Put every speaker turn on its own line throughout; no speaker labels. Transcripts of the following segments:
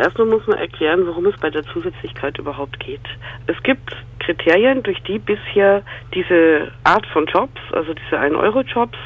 Erstmal muss man erklären, worum es bei der Zusätzlichkeit überhaupt geht. Es gibt Kriterien, durch die bisher diese Art von Jobs, also diese 1-Euro-Jobs,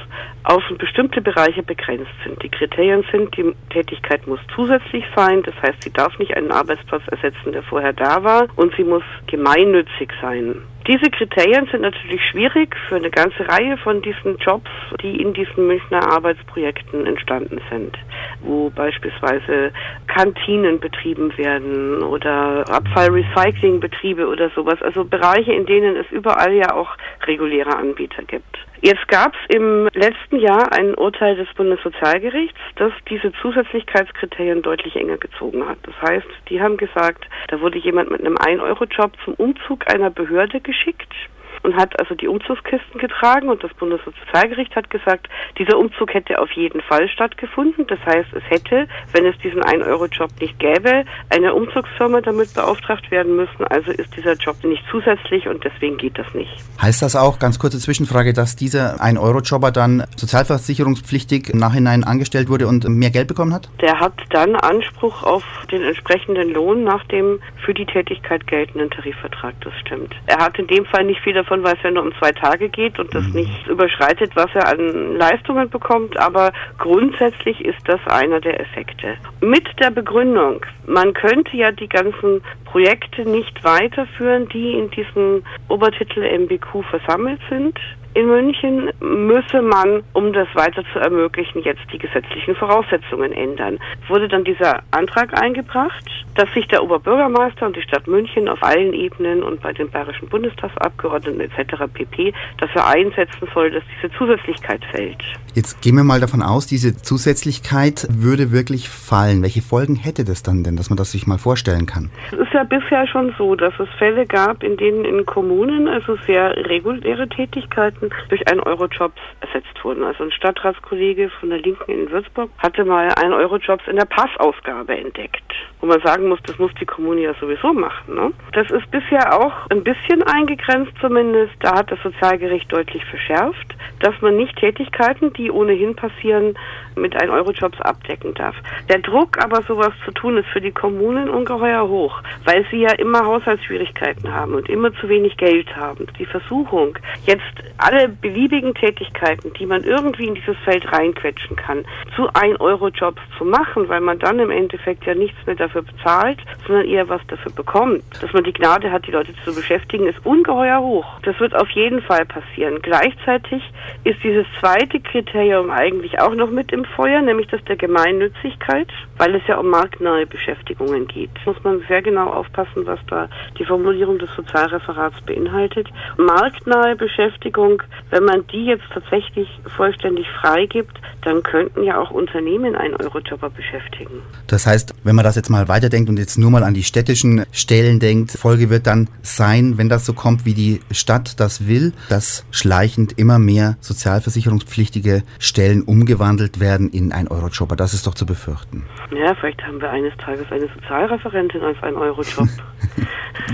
auf bestimmte Bereiche begrenzt sind. Die Kriterien sind, die Tätigkeit muss zusätzlich sein, das heißt, sie darf nicht einen Arbeitsplatz ersetzen, der vorher da war, und sie muss gemeinnützig sein. Diese Kriterien sind natürlich schwierig für eine ganze Reihe von diesen Jobs, die in diesen Münchner Arbeitsprojekten entstanden sind, wo beispielsweise Kantinen betrieben werden oder Abfallrecyclingbetriebe oder sowas, also Bereiche, in denen es überall ja auch reguläre Anbieter gibt. Jetzt gab es im letzten Jahr ein Urteil des Bundessozialgerichts, das diese Zusätzlichkeitskriterien deutlich enger gezogen hat. Das heißt, die haben gesagt, da wurde jemand mit einem 1-Euro-Job zum Umzug einer Behörde geschickt und hat also die Umzugskisten getragen und das Bundessozialgericht hat gesagt, dieser Umzug hätte auf jeden Fall stattgefunden. Das heißt, es hätte, wenn es diesen 1-Euro-Job nicht gäbe, eine Umzugsfirma damit beauftragt werden müssen. Also ist dieser Job nicht zusätzlich und deswegen geht das nicht.
Heißt das auch, ganz kurze Zwischenfrage, dass dieser 1-Euro-Jobber dann sozialversicherungspflichtig im Nachhinein angestellt wurde und mehr Geld bekommen hat?
Der hat dann Anspruch auf den entsprechenden Lohn nach dem für die Tätigkeit geltenden Tarifvertrag. Das stimmt. Er hat in dem Fall nicht viel davon davon, weil es ja nur um zwei Tage geht und das mhm. nicht überschreitet, was er an Leistungen bekommt. Aber grundsätzlich ist das einer der Effekte. Mit der Begründung, man könnte ja die ganzen Projekte nicht weiterführen, die in diesem Obertitel MBQ versammelt sind in München müsse man, um das weiter zu ermöglichen, jetzt die gesetzlichen Voraussetzungen ändern. Wurde dann dieser Antrag eingebracht, dass sich der Oberbürgermeister und die Stadt München auf allen Ebenen und bei den bayerischen Bundestagsabgeordneten etc. pp. dafür einsetzen soll, dass diese Zusätzlichkeit fällt.
Jetzt gehen wir mal davon aus, diese Zusätzlichkeit würde wirklich fallen. Welche Folgen hätte das dann denn, dass man das sich mal vorstellen kann?
Es ist ja bisher schon so, dass es Fälle gab, in denen in Kommunen also sehr reguläre Tätigkeiten Minuten durch 1-Euro-Jobs ersetzt wurden. Also ein Stadtratskollege von der Linken in Würzburg hatte mal 1-Euro-Jobs in der Passausgabe entdeckt. Wo man sagen muss, das muss die Kommune ja sowieso machen. Ne? Das ist bisher auch ein bisschen eingegrenzt zumindest. Da hat das Sozialgericht deutlich verschärft, dass man nicht Tätigkeiten, die ohnehin passieren, mit 1-Euro-Jobs abdecken darf. Der Druck aber sowas zu tun ist für die Kommunen ungeheuer hoch, weil sie ja immer Haushaltsschwierigkeiten haben und immer zu wenig Geld haben. Die Versuchung, jetzt alle beliebigen Tätigkeiten, die man irgendwie in dieses Feld reinquetschen kann, zu 1-Euro-Jobs zu machen, weil man dann im Endeffekt ja nichts mehr dafür bezahlt, sondern eher was dafür bekommt. Dass man die Gnade hat, die Leute zu beschäftigen, ist ungeheuer hoch. Das wird auf jeden Fall passieren. Gleichzeitig ist dieses zweite Kriterium eigentlich auch noch mit im Feuer, nämlich das der Gemeinnützigkeit, weil es ja um marktnahe Beschäftigungen geht. Muss man sehr genau aufpassen, was da die Formulierung des Sozialreferats beinhaltet. Marktnahe Beschäftigung wenn man die jetzt tatsächlich vollständig freigibt, dann könnten ja auch Unternehmen einen Eurojobber beschäftigen.
Das heißt, wenn man das jetzt mal weiterdenkt und jetzt nur mal an die städtischen Stellen denkt, Folge wird dann sein, wenn das so kommt, wie die Stadt das will, dass schleichend immer mehr sozialversicherungspflichtige Stellen umgewandelt werden in einen Eurojobber. Das ist doch zu befürchten.
Ja, vielleicht haben wir eines Tages eine Sozialreferentin als einen Eurojob.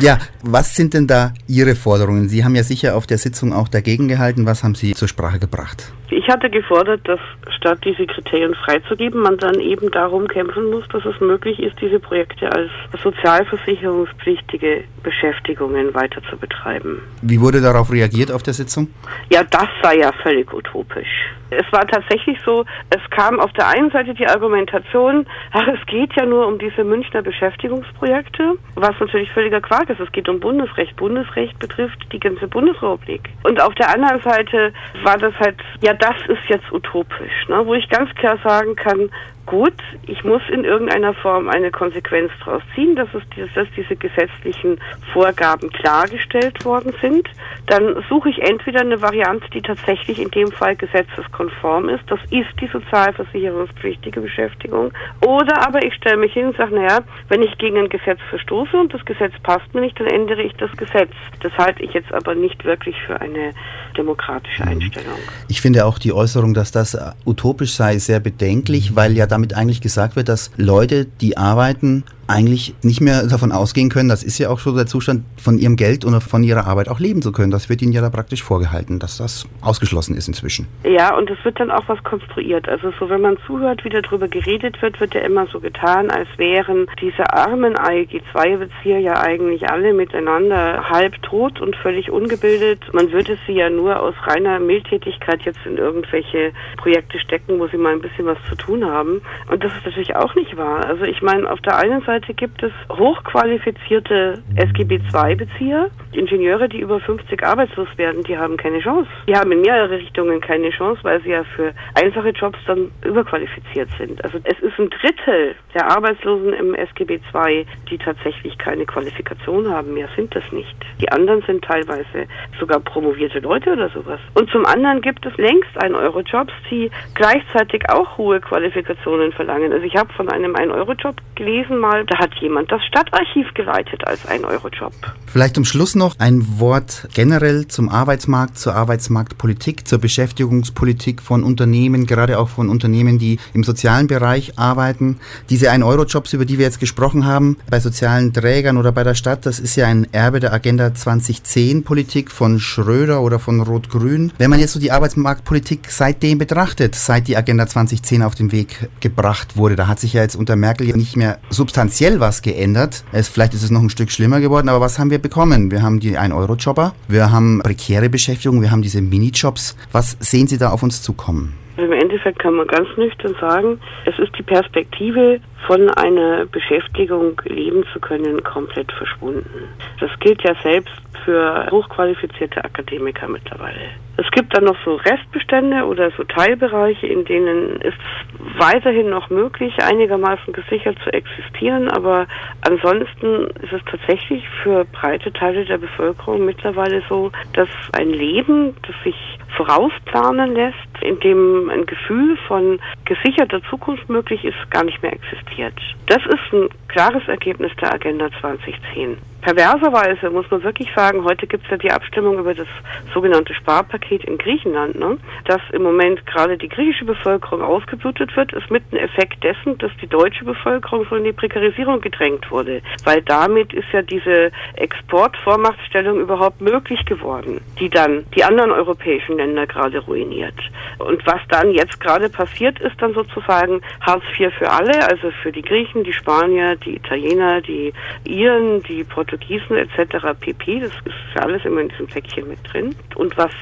ja, was sind denn da Ihre Forderungen? Sie haben ja sicher auf der Sitzung auch dagegen gehalten. Was haben Sie zur Sprache gebracht?
Ich hatte gefordert, dass statt diese Kriterien freizugeben, man dann eben darum kämpfen muss, dass es möglich ist, diese Projekte als sozialversicherungspflichtige Beschäftigungen weiter zu betreiben.
Wie wurde darauf reagiert auf der Sitzung?
Ja, das sei ja völlig utopisch. Es war tatsächlich so, es kam auf der einen Seite die Argumentation, ach, es geht ja nur um diese Münchner Beschäftigungsprojekte, was natürlich völliger Quark ist. Es geht um Bundesrecht. Bundesrecht betrifft die ganze Bundesrepublik. Und auf der anderen Seite war das halt, ja, das ist jetzt utopisch, ne? wo ich ganz klar sagen kann, gut, ich muss in irgendeiner Form eine Konsequenz daraus ziehen, dass, es, dass diese gesetzlichen Vorgaben klargestellt worden sind. Dann suche ich entweder eine Variante, die tatsächlich in dem Fall gesetzeskonform ist, das ist die sozialversicherungspflichtige Beschäftigung, oder aber ich stelle mich hin und sage, naja, wenn ich gegen ein Gesetz verstoße und das Gesetz passt mir nicht, dann ändere ich das Gesetz. Das halte ich jetzt aber nicht wirklich für eine demokratische mhm. Einstellung.
Ich finde auch die Äußerung, dass das utopisch sei, sehr bedenklich, weil ja da damit eigentlich gesagt wird, dass Leute, die arbeiten, eigentlich nicht mehr davon ausgehen können, das ist ja auch schon der Zustand, von ihrem Geld oder von ihrer Arbeit auch leben zu können. Das wird ihnen ja da praktisch vorgehalten, dass das ausgeschlossen ist inzwischen.
Ja, und es wird dann auch was konstruiert. Also so, wenn man zuhört, wie darüber geredet wird, wird ja immer so getan, als wären diese armen AEG-2-Bezieher ja eigentlich alle miteinander halb tot und völlig ungebildet. Man würde sie ja nur aus reiner Mildtätigkeit jetzt in irgendwelche Projekte stecken, wo sie mal ein bisschen was zu tun haben. Und das ist natürlich auch nicht wahr. Also ich meine, auf der einen Seite gibt es hochqualifizierte SGB-II-Bezieher, Ingenieure, die über 50 arbeitslos werden, die haben keine Chance. Die haben in mehrere Richtungen keine Chance, weil sie ja für einfache Jobs dann überqualifiziert sind. Also es ist ein Drittel der Arbeitslosen im SGB II, die tatsächlich keine Qualifikation haben. Mehr sind das nicht. Die anderen sind teilweise sogar promovierte Leute oder sowas. Und zum anderen gibt es längst ein Eurojobs, die gleichzeitig auch hohe Qualifikationen verlangen. Also ich habe von einem 1-Euro-Job gelesen mal, da hat jemand das Stadtarchiv geleitet als 1-Euro-Job.
Vielleicht zum Schluss noch ein Wort generell zum Arbeitsmarkt, zur Arbeitsmarktpolitik, zur Beschäftigungspolitik von Unternehmen, gerade auch von Unternehmen, die im sozialen Bereich arbeiten. Diese 1-Euro-Jobs, über die wir jetzt gesprochen haben, bei sozialen Trägern oder bei der Stadt, das ist ja ein Erbe der Agenda 2010 Politik von Schröder oder von Rot-Grün. Wenn man jetzt so die Arbeitsmarktpolitik seitdem betrachtet, seit die Agenda 2010 auf den Weg gebracht wurde, da hat sich ja jetzt unter Merkel nicht mehr substanziell was geändert. Es, vielleicht ist es noch ein Stück schlimmer geworden, aber was haben wir bekommen? Wir haben die 1-Euro-Jobber, wir haben prekäre Beschäftigung, wir haben diese Minijobs. Was sehen Sie da auf uns zukommen?
Im Endeffekt kann man ganz nüchtern sagen, es ist die Perspektive, von einer Beschäftigung leben zu können, komplett verschwunden. Das gilt ja selbst für hochqualifizierte Akademiker mittlerweile. Es gibt dann noch so Restbestände oder so Teilbereiche, in denen es weiterhin noch möglich, einigermaßen gesichert zu existieren, aber ansonsten ist es tatsächlich für breite Teile der Bevölkerung mittlerweile so, dass ein Leben, das sich vorausplanen lässt, in dem ein Gefühl von gesicherter Zukunft möglich ist, gar nicht mehr existiert. Das ist ein klares Ergebnis der Agenda 2010. Perverserweise muss man wirklich sagen, heute gibt es ja die Abstimmung über das sogenannte Sparpaket in Griechenland, ne? dass im Moment gerade die griechische Bevölkerung ausgeblutet wird, ist mit ein Effekt dessen, dass die deutsche Bevölkerung so in die Prekarisierung gedrängt wurde. Weil damit ist ja diese Exportvormachtstellung überhaupt möglich geworden, die dann die anderen europäischen Länder gerade ruiniert. Und was dann jetzt gerade passiert, ist dann sozusagen Hartz IV für alle, also für die Griechen, die Spanier, die Italiener, die Iren, die Portugiesen etc. pp. Das ist ja alles immer in diesem Päckchen mit drin. Und was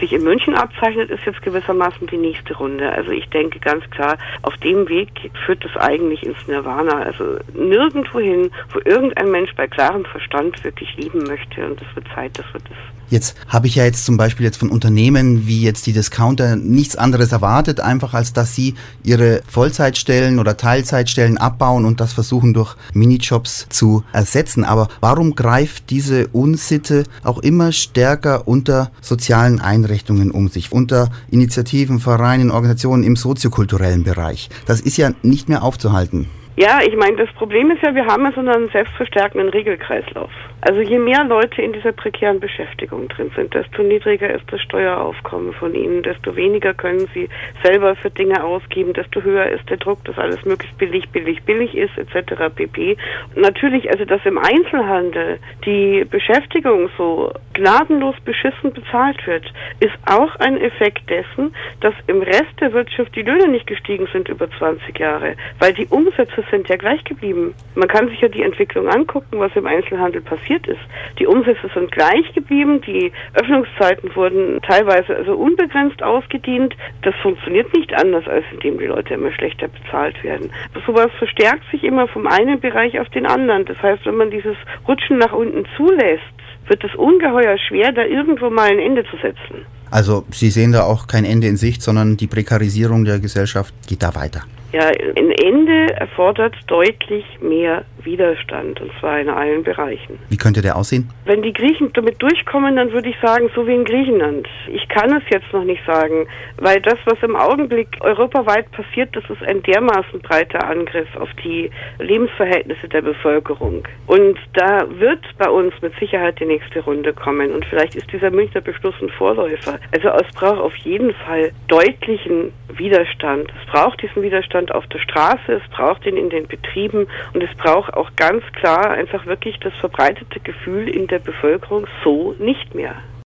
sich in München abzeichnet, ist jetzt gewissermaßen die nächste Runde. Also ich denke ganz klar, auf dem Weg führt das eigentlich ins Nirvana. Also nirgendwo hin, wo irgendein Mensch bei klarem Verstand wirklich lieben möchte. Und es wird Zeit, dass wir das
Jetzt habe ich ja jetzt zum Beispiel jetzt von Unternehmen wie jetzt die Discounter nichts anderes erwartet, einfach als dass sie ihre Vollzeitstellen oder Teilzeitstellen abbauen und das versuchen durch Minijobs zu ersetzen. Aber warum greift diese Unsitte auch immer stärker unter sozialen Einrichtungen um sich, unter Initiativen, Vereinen, Organisationen im soziokulturellen Bereich? Das ist ja nicht mehr aufzuhalten.
Ja, ich meine, das Problem ist ja, wir haben ja so einen selbstverstärkenden Regelkreislauf. Also je mehr Leute in dieser prekären Beschäftigung drin sind, desto niedriger ist das Steueraufkommen von ihnen, desto weniger können sie selber für Dinge ausgeben, desto höher ist der Druck, dass alles möglichst billig, billig, billig ist, etc. pp. Natürlich, also dass im Einzelhandel die Beschäftigung so gnadenlos beschissen bezahlt wird, ist auch ein Effekt dessen, dass im Rest der Wirtschaft die Löhne nicht gestiegen sind über 20 Jahre, weil die Umsätze sind ja gleich geblieben. Man kann sich ja die Entwicklung angucken, was im Einzelhandel passiert ist. Die Umsätze sind gleich geblieben, die Öffnungszeiten wurden teilweise also unbegrenzt ausgedient. Das funktioniert nicht anders, als indem die Leute immer schlechter bezahlt werden. Sowas verstärkt sich immer vom einen Bereich auf den anderen. Das heißt, wenn man dieses Rutschen nach unten zulässt, wird es ungeheuer schwer, da irgendwo mal ein Ende zu setzen.
Also Sie sehen da auch kein Ende in Sicht, sondern die Prekarisierung der Gesellschaft geht da weiter.
Ja, ein Ende erfordert deutlich mehr Widerstand, und zwar in allen Bereichen.
Wie könnte der aussehen?
Wenn die Griechen damit durchkommen, dann würde ich sagen, so wie in Griechenland. Ich kann es jetzt noch nicht sagen, weil das, was im Augenblick europaweit passiert, das ist ein dermaßen breiter Angriff auf die Lebensverhältnisse der Bevölkerung. Und da wird bei uns mit Sicherheit die nächste Runde kommen. Und vielleicht ist dieser Münchner Beschluss ein Vorläufer. Also es braucht auf jeden Fall deutlichen Widerstand. Es braucht diesen Widerstand Widerstand auf der Straße, es braucht ihn in den Betrieben und es braucht auch ganz klar einfach wirklich das verbreitete Gefühl in der Bevölkerung so nicht mehr.